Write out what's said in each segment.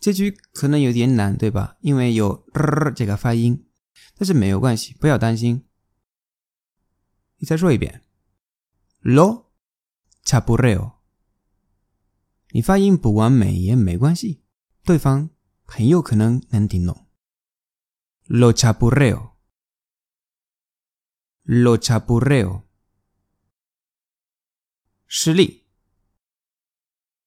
这句可能有点难，对吧？因为有这个发音，但是没有关系，不要担心。你再说一遍，lo c r e o 你发音不完美也没关系，对方很有可能能听懂。lo c h a r e o lo c h a r e o 失利。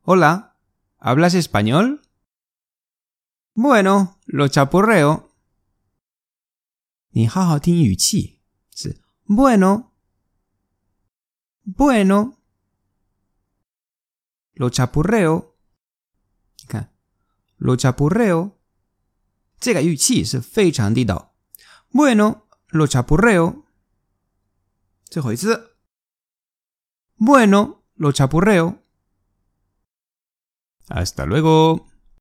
h o l a h a Bueno, lo chapurreo. bueno, bueno, lo chapurreo. lo chapurreo Bueno, lo chapurreo. bueno, lo chapurreo. Hasta luego.